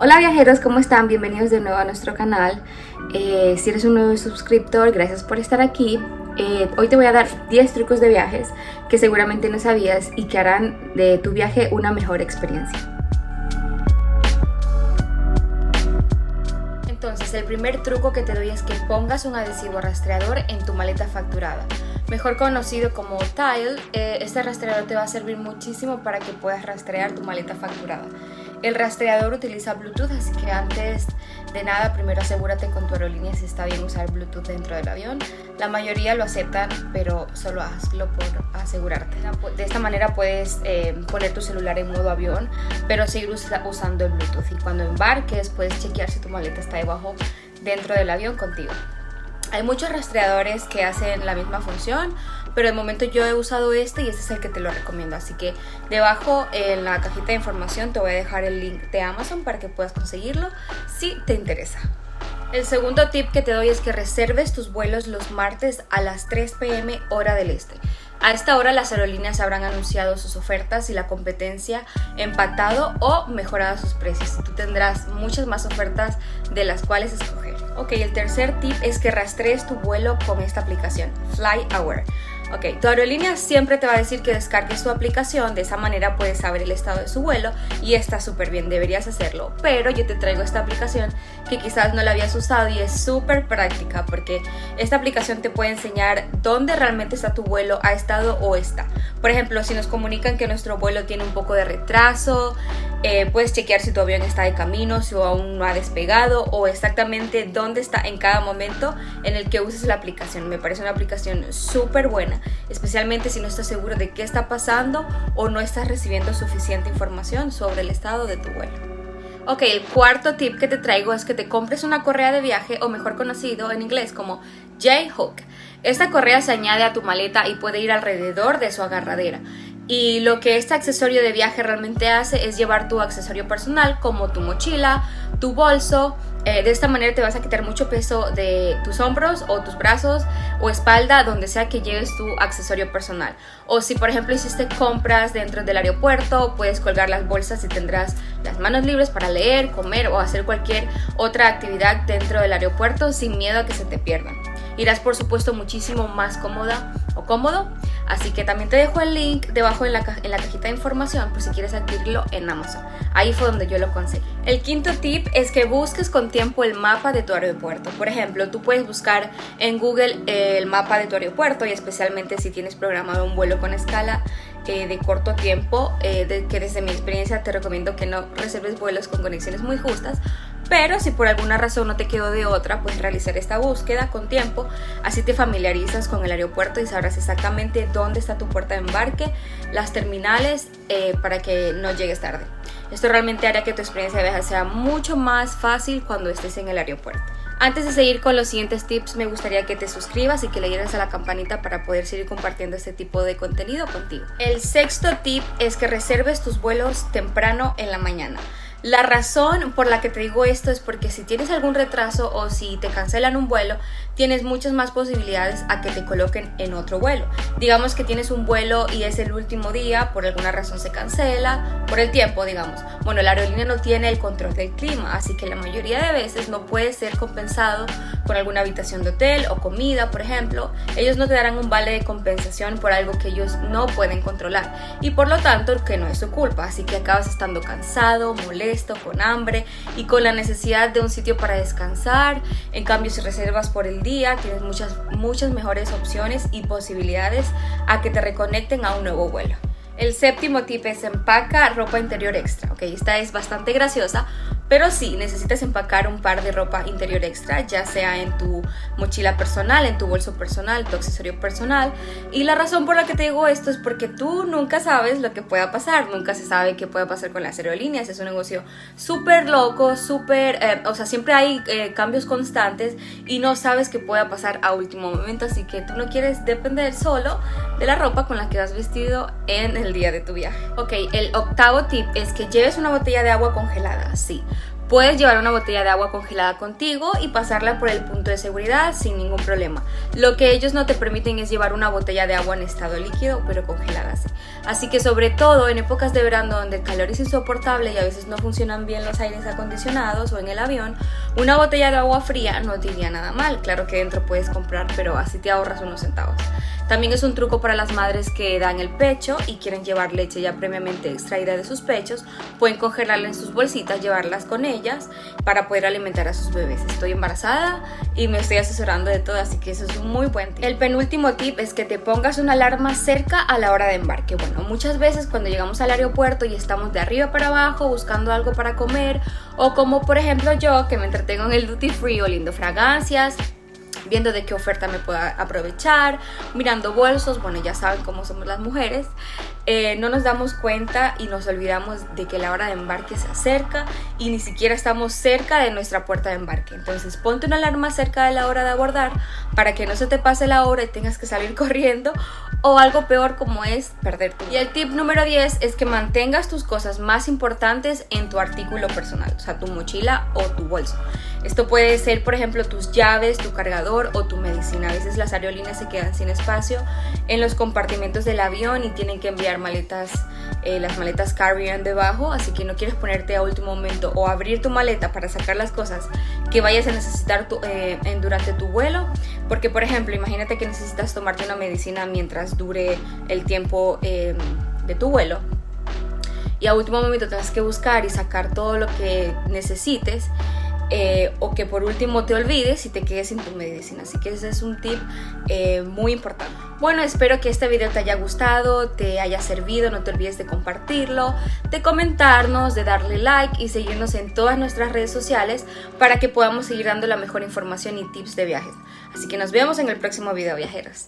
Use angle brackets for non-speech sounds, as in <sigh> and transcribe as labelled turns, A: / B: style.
A: Hola viajeros, ¿cómo están? Bienvenidos de nuevo a nuestro canal. Eh, si eres un nuevo suscriptor, gracias por estar aquí. Eh, hoy te voy a dar 10 trucos de viajes que seguramente no sabías y que harán de tu viaje una mejor experiencia. Entonces, el primer truco que te doy es que pongas un adhesivo rastreador en tu maleta facturada. Mejor conocido como Tile, eh, este rastreador te va a servir muchísimo para que puedas rastrear tu maleta facturada. El rastreador utiliza Bluetooth, así que antes de nada, primero asegúrate con tu aerolínea si está bien usar Bluetooth dentro del avión. La mayoría lo aceptan, pero solo hazlo por asegurarte. De esta manera puedes eh, poner tu celular en modo avión, pero seguir usando el Bluetooth. Y cuando embarques, puedes chequear si tu maleta está debajo dentro del avión contigo. Hay muchos rastreadores que hacen la misma función, pero de momento yo he usado este y este es el que te lo recomiendo. Así que debajo en la cajita de información te voy a dejar el link de Amazon para que puedas conseguirlo si te interesa. El segundo tip que te doy es que reserves tus vuelos los martes a las 3 pm hora del este. A esta hora las aerolíneas habrán anunciado sus ofertas y la competencia empatado o mejorado sus precios. Tú tendrás muchas más ofertas de las cuales escoger. Ok, el tercer tip es que rastrees tu vuelo con esta aplicación, FlyAware. Ok, tu aerolínea siempre te va a decir que descargues tu aplicación, de esa manera puedes saber el estado de su vuelo y está súper bien, deberías hacerlo. Pero yo te traigo esta aplicación que quizás no la habías usado y es súper práctica porque esta aplicación te puede enseñar dónde realmente está tu vuelo, ha estado o está. Por ejemplo, si nos comunican que nuestro vuelo tiene un poco de retraso, eh, puedes chequear si tu avión está de camino, si aún no ha despegado o exactamente dónde está en cada momento en el que uses la aplicación. Me parece una aplicación súper buena, especialmente si no estás seguro de qué está pasando o no estás recibiendo suficiente información sobre el estado de tu vuelo. Ok, el cuarto tip que te traigo es que te compres una correa de viaje o mejor conocido en inglés como J-Hook. Esta correa se añade a tu maleta y puede ir alrededor de su agarradera. Y lo que este accesorio de viaje realmente hace es llevar tu accesorio personal como tu mochila, tu bolso. Eh, de esta manera te vas a quitar mucho peso de tus hombros o tus brazos o espalda, donde sea que lleves tu accesorio personal. O si por ejemplo hiciste compras dentro del aeropuerto, puedes colgar las bolsas y tendrás las manos libres para leer, comer o hacer cualquier otra actividad dentro del aeropuerto sin miedo a que se te pierdan. Irás por supuesto muchísimo más cómoda o cómodo Así que también te dejo el link debajo en la, en la cajita de información por si quieres adquirirlo en Amazon. Ahí fue donde yo lo conseguí. El quinto tip es que busques con tiempo el mapa de tu aeropuerto. Por ejemplo, tú puedes buscar en Google el mapa de tu aeropuerto y especialmente si tienes programado un vuelo con escala eh, de corto tiempo, eh, de, que desde mi experiencia te recomiendo que no reserves vuelos con conexiones muy justas pero si por alguna razón no te quedó de otra, pues realizar esta búsqueda con tiempo, así te familiarizas con el aeropuerto y sabrás exactamente dónde está tu puerta de embarque, las terminales, eh, para que no llegues tarde. Esto realmente hará que tu experiencia de viaje sea mucho más fácil cuando estés en el aeropuerto. Antes de seguir con los siguientes tips, me gustaría que te suscribas y que le dieras a la campanita para poder seguir compartiendo este tipo de contenido contigo. El sexto tip es que reserves tus vuelos temprano en la mañana. La razón por la que te digo esto es porque si tienes algún retraso o si te cancelan un vuelo, tienes muchas más posibilidades a que te coloquen en otro vuelo. Digamos que tienes un vuelo y es el último día, por alguna razón se cancela, por el tiempo, digamos. Bueno, la aerolínea no tiene el control del clima, así que la mayoría de veces no puede ser compensado con alguna habitación de hotel o comida, por ejemplo. Ellos no te darán un vale de compensación por algo que ellos no pueden controlar y por lo tanto que no es su culpa, así que acabas estando cansado, molesto esto, con hambre y con la necesidad de un sitio para descansar. En cambio, si reservas por el día, tienes muchas, muchas mejores opciones y posibilidades a que te reconecten a un nuevo vuelo. El séptimo tip es empaca ropa interior extra. Ok, esta es bastante graciosa pero sí, necesitas empacar un par de ropa interior extra, ya sea en tu mochila personal, en tu bolso personal, tu accesorio personal. Y la razón por la que te digo esto es porque tú nunca sabes lo que pueda pasar, nunca se sabe qué puede pasar con las aerolíneas. Es un negocio súper loco, súper, eh, o sea, siempre hay eh, cambios constantes y no sabes qué pueda pasar a último momento, así que tú no quieres depender solo de la ropa con la que has vestido en el día de tu viaje. Ok, el octavo tip es que lleves una botella de agua congelada, sí Puedes llevar una botella de agua congelada contigo y pasarla por el punto de seguridad sin ningún problema. Lo que ellos no te permiten es llevar una botella de agua en estado líquido, pero congelada así. Que sobre todo en épocas de verano donde el calor es insoportable y a veces no funcionan bien los aires acondicionados o en el avión, una botella de agua fría no te nada mal. Claro que dentro puedes comprar, pero así te ahorras unos centavos. También es un truco para las madres que dan el pecho y quieren llevar leche ya previamente extraída de sus pechos. Pueden congelarla en sus bolsitas, llevarlas con ellas para poder alimentar a sus bebés. Estoy embarazada y me estoy asesorando de todo, así que eso es un muy buen tip. El penúltimo tip es que te pongas una alarma cerca a la hora de embarque. Bueno, muchas veces cuando llegamos al aeropuerto y estamos de arriba para abajo buscando algo para comer o como por ejemplo yo que me entretengo en el duty free oliendo fragancias, viendo de qué oferta me pueda aprovechar, mirando bolsos, bueno, ya saben cómo somos las mujeres, eh, no nos damos cuenta y nos olvidamos de que la hora de embarque se acerca y ni siquiera estamos cerca de nuestra puerta de embarque. Entonces ponte una alarma cerca de la hora de abordar para que no se te pase la hora y tengas que salir <laughs> corriendo o algo peor como es perder tu Y el tip número 10 es que mantengas tus cosas más importantes en tu artículo personal, o sea, tu mochila o tu bolso. Esto puede ser, por ejemplo, tus llaves, tu cargador o tu medicina. A veces las aerolíneas se quedan sin espacio en los compartimentos del avión y tienen que enviar maletas, eh, las maletas carry-on debajo, así que no quieres ponerte a último momento o abrir tu maleta para sacar las cosas que vayas a necesitar eh, en, durante tu vuelo. Porque, por ejemplo, imagínate que necesitas tomarte una medicina mientras dure el tiempo eh, de tu vuelo y a último momento tengas que buscar y sacar todo lo que necesites eh, o que por último te olvides y te quedes sin tu medicina. Así que ese es un tip eh, muy importante. Bueno, espero que este video te haya gustado, te haya servido, no te olvides de compartirlo, de comentarnos, de darle like y seguirnos en todas nuestras redes sociales para que podamos seguir dando la mejor información y tips de viajes. Así que nos vemos en el próximo video, viajeros.